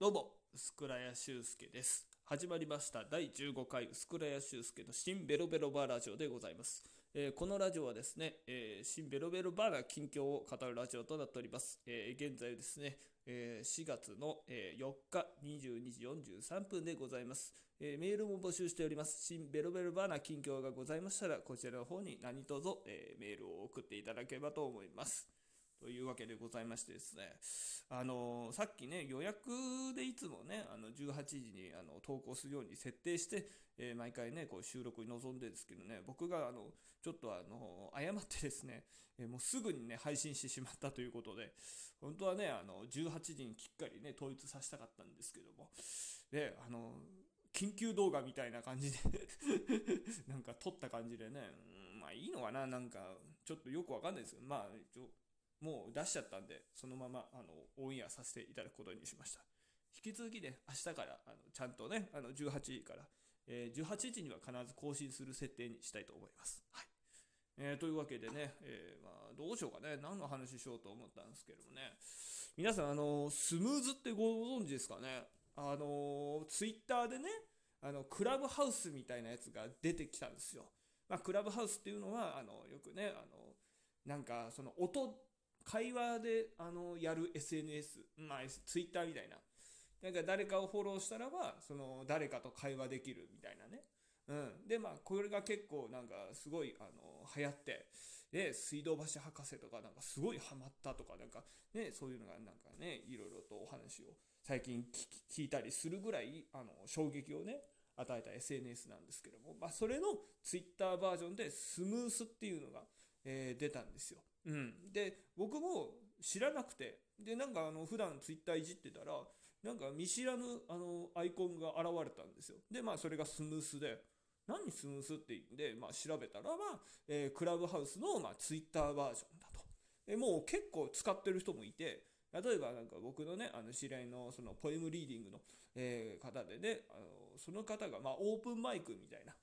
どうも、薄倉屋修介です。始まりました第15回薄倉屋修介の新ベロベロバーラジオでございます。えーこのラジオはですね、えー新ベロベロバーな近況を語るラジオとなっております。えー現在ですね、え4月の、えー4日22時43分でございます、えメールも募集しております。新ベロベロバーな近況がございましたら、こちらの方に何卒、えメールを送っていただければと思います。というわけでございましてですね、あのさっきね、予約でいつもね、あの18時にあの投稿するように設定して、えー毎回ね、こう収録に臨んでるんですけどね、僕があのちょっとあの誤ってですね、えーもうすぐにね、配信してしまったということで、本当はね、あの18時にきっかりね、統一させたかったんですけども、で、あの緊急動画みたいな感じで なんか撮った感じでね、まあいいのかな、なんか、ちょっとよくわかんないですけど、まあ、もう出しちゃったんで、そのままあのオンエアさせていただくことにしました。引き続きね、明日からあのちゃんとね、あの18時から、えー18時には必ず更新する設定にしたいと思います。はいえーというわけでね、えーまあ、どうしようかね、何の話しようと思ったんですけどもね、皆さん、あのスムーズってご存知ですかね、あのツイッターでね、あのクラブハウスみたいなやつが出てきたんですよ。まあ、クラブハウスっていうのは、あのよくね、あのなんかその音、会話であのやる SNS、まあ、ツイッターみたいな。なんか誰かをフォローしたらば、その誰かと会話できるみたいなね。うん。で、まあ、これが結構なんかすごい、あの、流行って、で、水道橋博士とかなんかすごいハマったとか、なんかね、そういうのがなんかね、いろいろとお話を最近聞いたりするぐらい、あの、衝撃をね、与えた SNS なんですけども、まあ、それのツイッターバージョンでスムースっていうのが、えー出たんですよ。うん。で、僕も知らなくて、で、なんかあの、普段ツイッターいじってたら、なんか見知らぬあのアイコンが現れたんですよ。で、まあそれがスムースで、何スムースって言うんで、まあ調べたら、まあ、えークラブハウスの、まあ、ツイッターバージョンだと。でもう結構使ってる人もいて、例えばなんか僕のね、あの知り合いのそのポエムリーディングの、えー方でね、あのその方がまあオープンマイクみたいな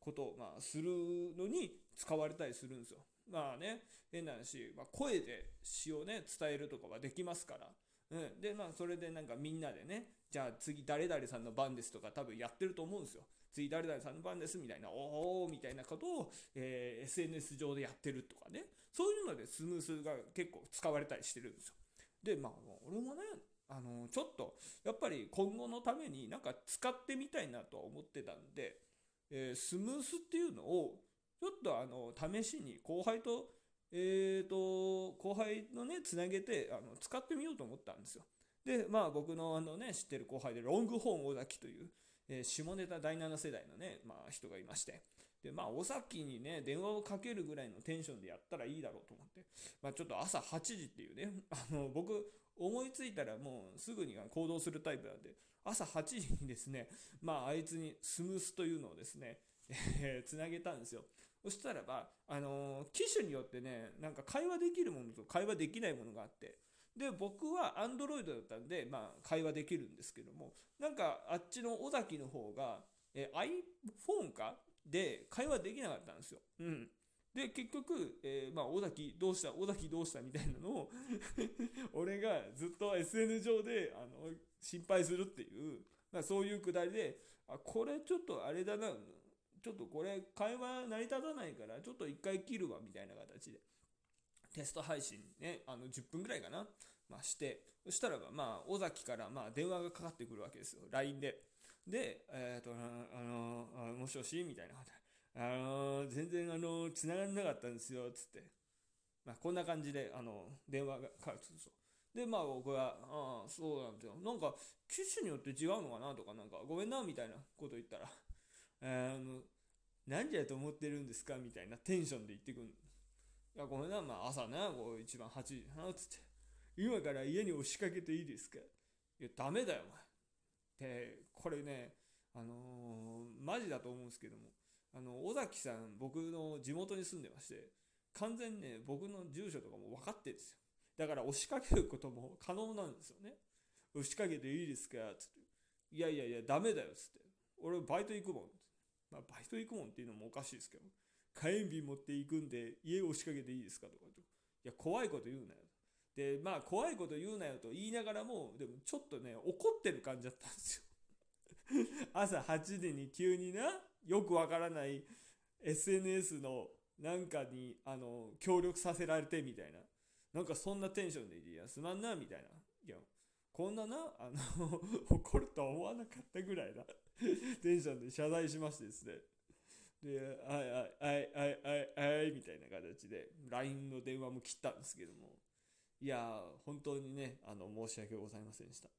ことをまするのに使われたりするんですよ。まあね、変な話、まあ、声で詩をね、伝えるとかはできますから。うん、で、まあ、それでなんかみんなでね、じゃあ次誰々さんの番ですとか多分やってると思うんですよ。次誰々さんの番ですみたいな、おーみたいなことを、えー SNS 上でやってるとかね。そういうのでスムースが結構使われたりしてるんですよ。で、まあ、俺もね、あのちょっと、やっぱり今後のためになんか使ってみたいなとは思ってたんで、えースムースっていうのを、ちょっとあの試しに後輩と、えー、と後輩のねつなげてあの使ってみようと思ったんですよ。でまあ僕のあの、ね、知ってる後輩でロングホーン尾崎という、えー下ネタ第7世代のね、まあ、人がいましてでまあ尾崎にね電話をかけるぐらいのテンションでやったらいいだろうと思って、まあ、ちょっと朝8時っていうね あの僕思いついたらもうすぐに行動するタイプなんで朝8時にですねまああいつにスムースというのをですねえーつなげたんですよ。そしたらば、あのー機種によってね、なんか会話できるものと会話できないものがあって、で、僕は Android だったんで、まあ、会話できるんですけども、なんかあっちの尾崎の方が、えー iPhone かで会話できなかったんですよ。うん。で、結局、えーまあ、尾崎どうした尾崎どうしたみたいなのを 俺がずっと SN 上であの心配するっていう、まあ、そういうくだりで、あ、これちょっとあれだな、ちょっとこれ会話成り立たないから、ちょっと一回切るわみたいな形で。テスト配信ね、あの10分ぐらいかな、まあ、して、そしたらば、まあ、尾崎からまあ電話がかかってくるわけですよ、LINE で。で、えっ、と、あの、もしもし？みたいな。あの、全然、あの、繋がらなかったんですよ、つって。まあ、こんな感じで、あの、電話がかかるんですよ。で、まあ僕は、ああ、そうなんですよ。なんか、機種によって違うのかな？とか、なんか、ごめんな、みたいなこと言ったら、あの、何時やと思ってるんですか？みたいなテンションで言ってくる。いや、ごめんな、まあ朝ね、こう一番8時な、つって。今から家に押しかけていいですかいや、ダメだよ、お前。で、これね、あのーマジだと思うんですけども、あの、尾崎さん、僕の地元に住んでまして、完全にね、僕の住所とかも分かってるんですよ。だから押しかけることも可能なんですよね。押しかけていいですか？つって。いやいやいや、ダメだよ、つって。俺、バイト行くもん。まあ、バイト行くもんっていうのもおかしいですけど、火炎瓶持っていくんで、家を押しかけていいですかとかと。いや、怖いこと言うなよ。で、まあ、怖いこと言うなよと言いながらも、でもちょっとね、怒ってる感じだったんですよ。朝8時に急にな、よくわからない SNS のなんかに、あの、協力させられてみたいな。なんかそんなテンションでいや、すまんな、みたいな。いや、こんなな、あの 怒るとは思わなかったぐらいな テンションで謝罪しましてですね。で、はいはいはいはいはいはいみたいな形で、LINE の電話も切ったんですけども、いや本当にね、あの、申し訳ございませんでした。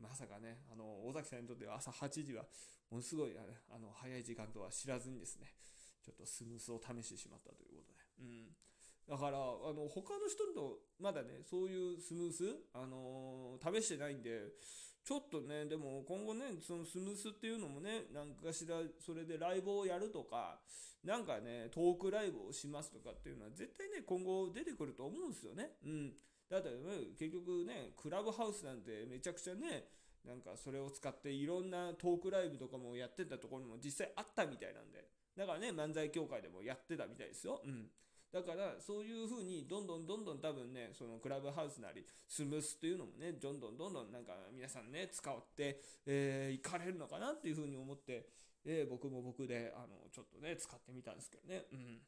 まさかね、あの、尾崎さんにとっては朝8時は、ものすごい、あの、早い時間とは知らずにですね、ちょっとスムースを試してしまったということで。うん。だから、あの、他の人と、まだね、そういうスムース、あのー、試してないんで、ちょっとね、でも今後ね、そのスムースっていうのもね、なんかしら、それでライブをやるとか、なんかね、トークライブをしますとかっていうのは絶対ね、今後出てくると思うんですよね。うん。だって、ね、結局ね、クラブハウスなんてめちゃくちゃね、なんかそれを使っていろんなトークライブとかもやってたところも実際あったみたいなんで。だからね、漫才協会でもやってたみたいですよ。うん。だからそういうふうにどんどんどんそのクラブハウスなりスムースっていうのもねどんどんどんどんなんか皆さんね使って、えー、行かれるのかなっていうふうに思って、えー、僕も僕であのちょっとね使ってみたんですけどね。うん。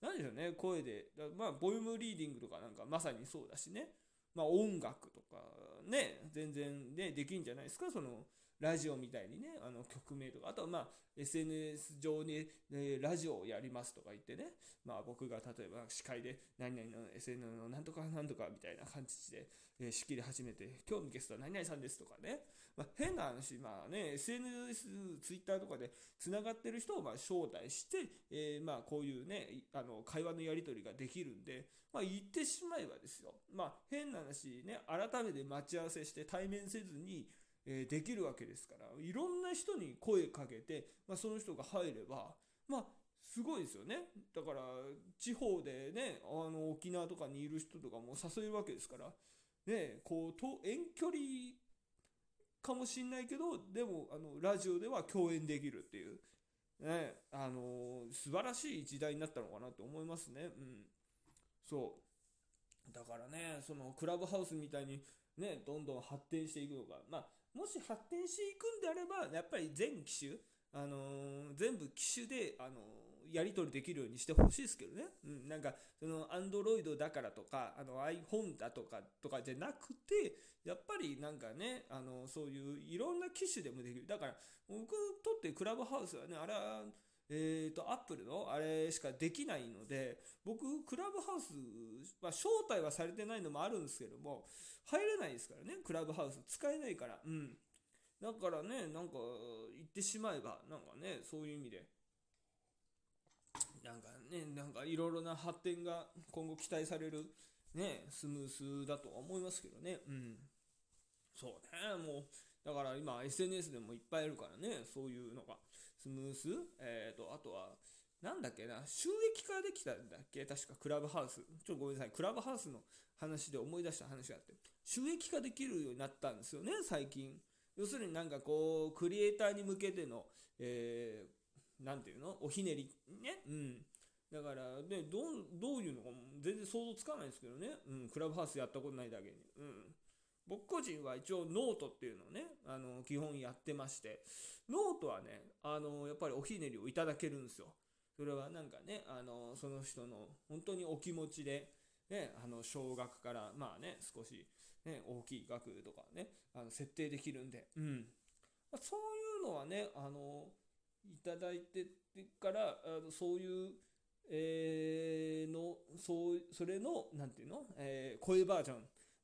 何でしょうね声で。まあボリュームリーディングとかなんかまさにそうだしね。まあ音楽とかね全然ねできんじゃないですか？そのラジオみたいにね、あの曲名とか、あとはまあ SNS 上に、ね、ラジオをやりますとか言ってね、まあ僕が例えば司会で何々の SNS のなんとかなんとかみたいな感じで、えー、仕切り始めて、今日のゲストは何々さんですとかね、まあ、変な話、まあね、SNS、Twitter とかで繋がってる人をまあ招待して、えー、まあこういうね、あの会話のやり取りができるんで、まあ言ってしまえばですよ、まあ変な話ね、改めて待ち合わせして対面せずに、えー、できるわけですから、いろんな人に声かけて、まあ、その人が入れば、まあ、すごいですよね。だから、地方でね、あの、沖縄とかにいる人とかも誘えるわけですから、ね、こう、と遠距離かもしんないけど、でも、あの、ラジオでは共演できるっていう、ね、あの、素晴らしい時代になったのかなと思いますね。うん。そう。だからね、その、クラブハウスみたいに、ね、どんどん発展していくのか。まあ、もし発展していくんであれば、やっぱり全機種、あのー、全部機種で、あのー、やり取りできるようにしてほしいですけどね。うん、なんか、その、アンドロイドだからとか、あの、iPhone だとか、とかじゃなくて、やっぱりなんかね、あのー、そういういろんな機種でもできる。だから、僕とってクラブハウスはね、あれは、えっ、ー、と、アップルのあれしかできないので、僕、クラブハウスは招待はされてないのもあるんですけども、入れないですからね、クラブハウス。使えないから。うん。だからね、なんか、言ってしまえば、なんかね、そういう意味で、なんかね、なんかいろいろな発展が今後期待される、ね、スムースだとは思いますけどね。うん。そうね、もう、だから今 SNS でもいっぱいいるからね、そういうのが。スムース？え、ー、と、あとは、なんだっけな、収益化できたんだっけ？確か Clubhouse。ちょっとごめんなさい。クラブハウスの話で思い出した話があって。収益化できるようになったんですよね、最近。要するになんかこう、クリエイターに向けての、えー、なんていうの？おひねり。ね？うん。だから、ね、どう、どういうのか全然想像つかないんですけどね。うん。クラブハウスやったことないだけに。うん。僕個人は一応ノートっていうのをね、あの、基本やってまして、ノートはね、あの、やっぱりおひねりをいただけるんですよ。それはなんかね、あの、その人の本当にお気持ちで、ね、あの、少額から、まあね、少し、ね、大きい額とかね、あの、設定できるんで、うん。まあ、そういうのはね、あの、いただいてから、あのそういう、えー、の、そう、それの、なんていうの、えー、声バージョン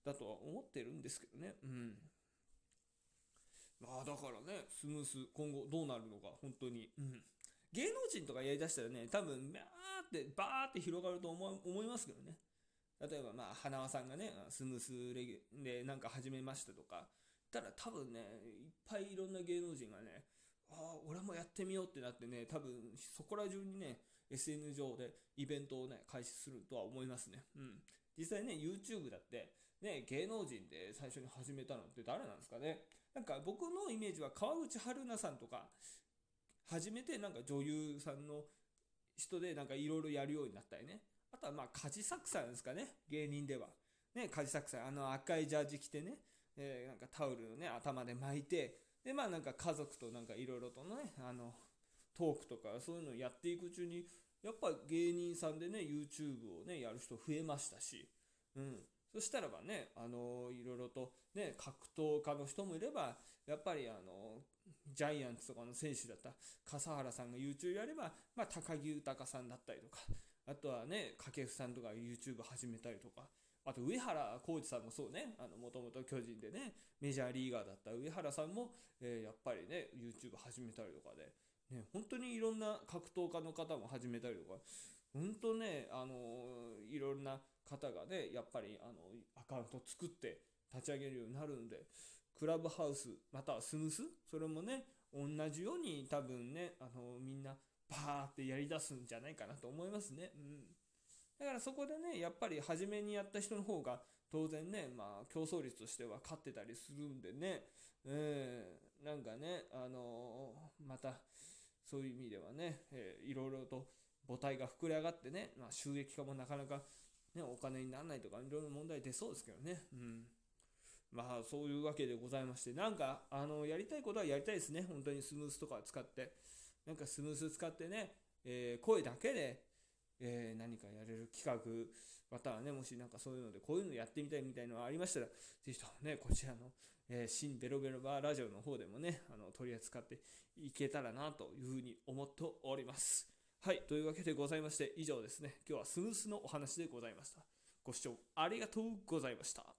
だとは思ってるんですけどね。うん。まあだからね、スムース、今後どうなるのか、本当に。うん。芸能人とかやりだしたらね、多分、バーって、バーって広がると思思いますけどね。例えば、まあ、花輪さんがね、スムースレギュでなんか始めましたとか、たら多分ね、いっぱいいろんな芸能人がね、ああ、俺もやってみようってなってね、多分そこら中にね、SN 上でイベントをね、開始するとは思いますね。うん。実際ね、YouTube だって、ね、芸能人で最初に始めたのって誰なんですかね？なんか僕のイメージは川口春奈さんとか、初めてなんか女優さんの人でなんかいろいろやるようになったよね。あとはまあ、カジサクさんですかね、芸人では。ね、カジサックさん、あの赤いジャージ着てね、えー、なんかタオルをね、頭で巻いて、で、まあなんか家族となんかいろいろとね、あの、トークとかそういうのをやっていくうちに、やっぱ芸人さんでね、YouTube をね、やる人増えましたし、うん。そしたらばね、あのいろいろとね、格闘家の人もいれば、やっぱりあのジャイアンツとかの選手だった笠原さんが YouTube やれば、まあ、高木豊さんだったりとか、あとはね、掛布さんとか YouTube 始めたりとか、あと上原浩二さんもそうね、もともと巨人でね、メジャーリーガーだった上原さんも、えー、やっぱりね、YouTube 始めたりとかで、ね、本当にいろんな格闘家の方も始めたりとか、本当ね、あの、いろんな方がね、やっぱりあのアカウント作って立ち上げるようになるんで、クラブハウス、またはスムース、それもね、同じように多分ね、あのみんなバーってやりだすんじゃないかなと思いますね。うん。だからそこでね、やっぱり初めにやった人の方が当然ね、まあ競争率としては勝ってたりするんでね、えー、なんかね、あのー、またそういう意味ではね、えー、いろいろと母体が膨れ上がってね、まあ、収益化もなかなか、ね、お金にならないとかいろいろ問題出そうですけどね。うんまあそういうわけでございまして、なんかあのやりたいことはやりたいですね、本当にスムースとか使って。なんかスムース使ってね、えー、声だけで、えー、何かやれる企画、またはね、もしなんかそういうのでこういうのやってみたいみたいなのがありましたら、ぜひともね、こちらの、えー、新ベロベロバーラジオの方でもね、あの取り扱っていけたらなというふうに思っております。はい、というわけでございまして、以上ですね、今日はスムースのお話でございました。ご視聴ありがとうございました。